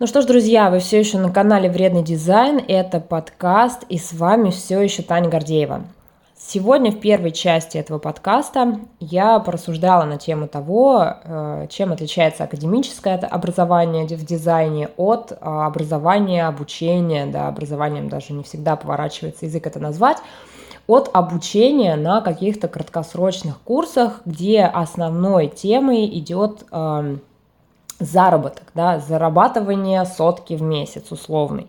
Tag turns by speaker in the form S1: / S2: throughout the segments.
S1: Ну что ж, друзья, вы все еще на канале Вредный дизайн, это подкаст, и с вами все еще Таня Гордеева. Сегодня в первой части этого подкаста я порассуждала на тему того, э, чем отличается академическое образование в дизайне от э, образования, обучения, да, образованием даже не всегда поворачивается язык это назвать, от обучения на каких-то краткосрочных курсах, где основной темой идет эм, заработок, да, зарабатывание сотки в месяц условный.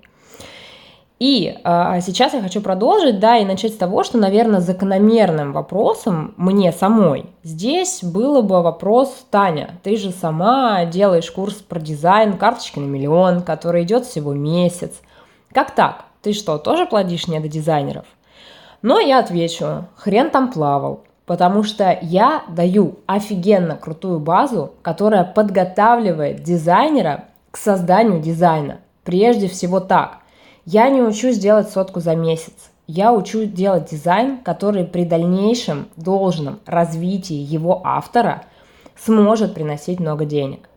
S1: И э, сейчас я хочу продолжить, да, и начать с того, что, наверное, закономерным вопросом мне самой здесь было бы вопрос, Таня, ты же сама делаешь курс про дизайн карточки на миллион, который идет всего месяц. Как так? Ты что, тоже плодишь не до дизайнеров? Но я отвечу, хрен там плавал потому что я даю офигенно крутую базу, которая подготавливает дизайнера к созданию дизайна. Прежде всего так. Я не учусь делать сотку за месяц. Я учу делать дизайн, который при дальнейшем должном развитии его автора сможет приносить много денег.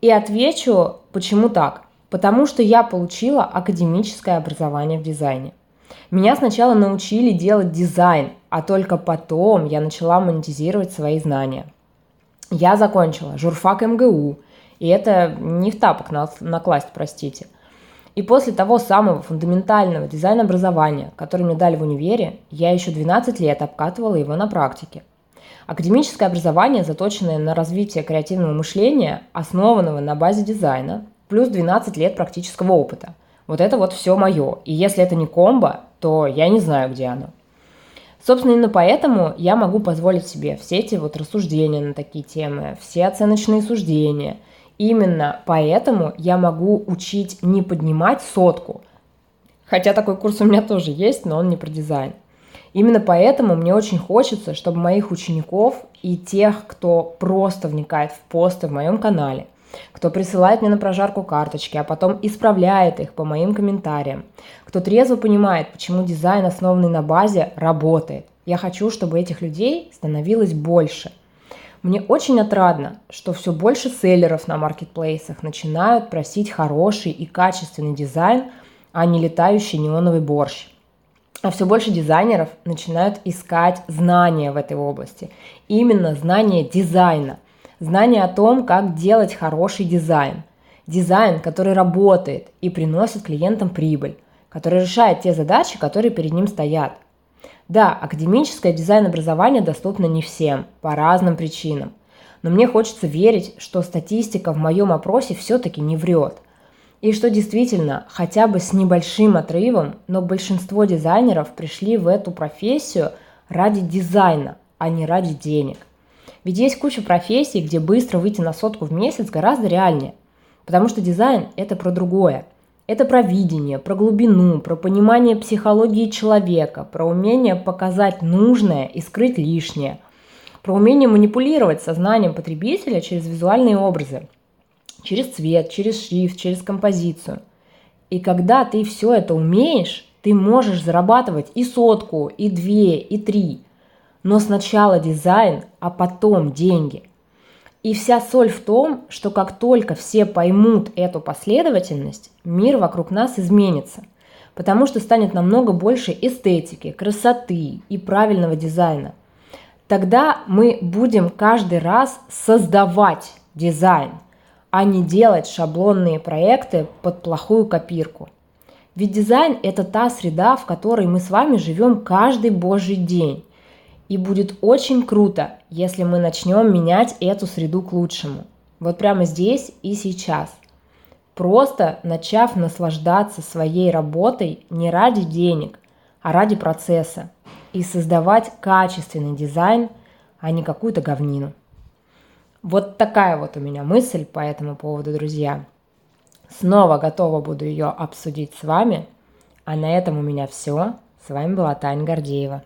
S1: И отвечу, почему так. Потому что я получила академическое образование в дизайне. Меня сначала научили делать дизайн, а только потом я начала монетизировать свои знания. Я закончила журфак МГУ, и это не в тапок накласть, простите. И после того самого фундаментального дизайн-образования, которое мне дали в универе, я еще 12 лет обкатывала его на практике. Академическое образование, заточенное на развитие креативного мышления, основанного на базе дизайна, плюс 12 лет практического опыта. Вот это вот все мое. И если это не комбо, то я не знаю, где оно. Собственно, именно поэтому я могу позволить себе все эти вот рассуждения на такие темы, все оценочные суждения. Именно поэтому я могу учить не поднимать сотку, хотя такой курс у меня тоже есть, но он не про дизайн. Именно поэтому мне очень хочется, чтобы моих учеников и тех, кто просто вникает в посты в моем канале – кто присылает мне на прожарку карточки, а потом исправляет их по моим комментариям, кто трезво понимает, почему дизайн, основанный на базе, работает. Я хочу, чтобы этих людей становилось больше. Мне очень отрадно, что все больше селлеров на маркетплейсах начинают просить хороший и качественный дизайн, а не летающий неоновый борщ. А все больше дизайнеров начинают искать знания в этой области. Именно знания дизайна – знание о том, как делать хороший дизайн. Дизайн, который работает и приносит клиентам прибыль, который решает те задачи, которые перед ним стоят. Да, академическое дизайн-образование доступно не всем, по разным причинам. Но мне хочется верить, что статистика в моем опросе все-таки не врет. И что действительно, хотя бы с небольшим отрывом, но большинство дизайнеров пришли в эту профессию ради дизайна, а не ради денег. Ведь есть куча профессий, где быстро выйти на сотку в месяц гораздо реальнее. Потому что дизайн – это про другое. Это про видение, про глубину, про понимание психологии человека, про умение показать нужное и скрыть лишнее, про умение манипулировать сознанием потребителя через визуальные образы, через цвет, через шрифт, через композицию. И когда ты все это умеешь, ты можешь зарабатывать и сотку, и две, и три – но сначала дизайн, а потом деньги. И вся соль в том, что как только все поймут эту последовательность, мир вокруг нас изменится, потому что станет намного больше эстетики, красоты и правильного дизайна. Тогда мы будем каждый раз создавать дизайн, а не делать шаблонные проекты под плохую копирку. Ведь дизайн – это та среда, в которой мы с вами живем каждый божий день. И будет очень круто, если мы начнем менять эту среду к лучшему. Вот прямо здесь и сейчас. Просто начав наслаждаться своей работой не ради денег, а ради процесса. И создавать качественный дизайн, а не какую-то говнину. Вот такая вот у меня мысль по этому поводу, друзья. Снова готова буду ее обсудить с вами. А на этом у меня все. С вами была Таня Гордеева.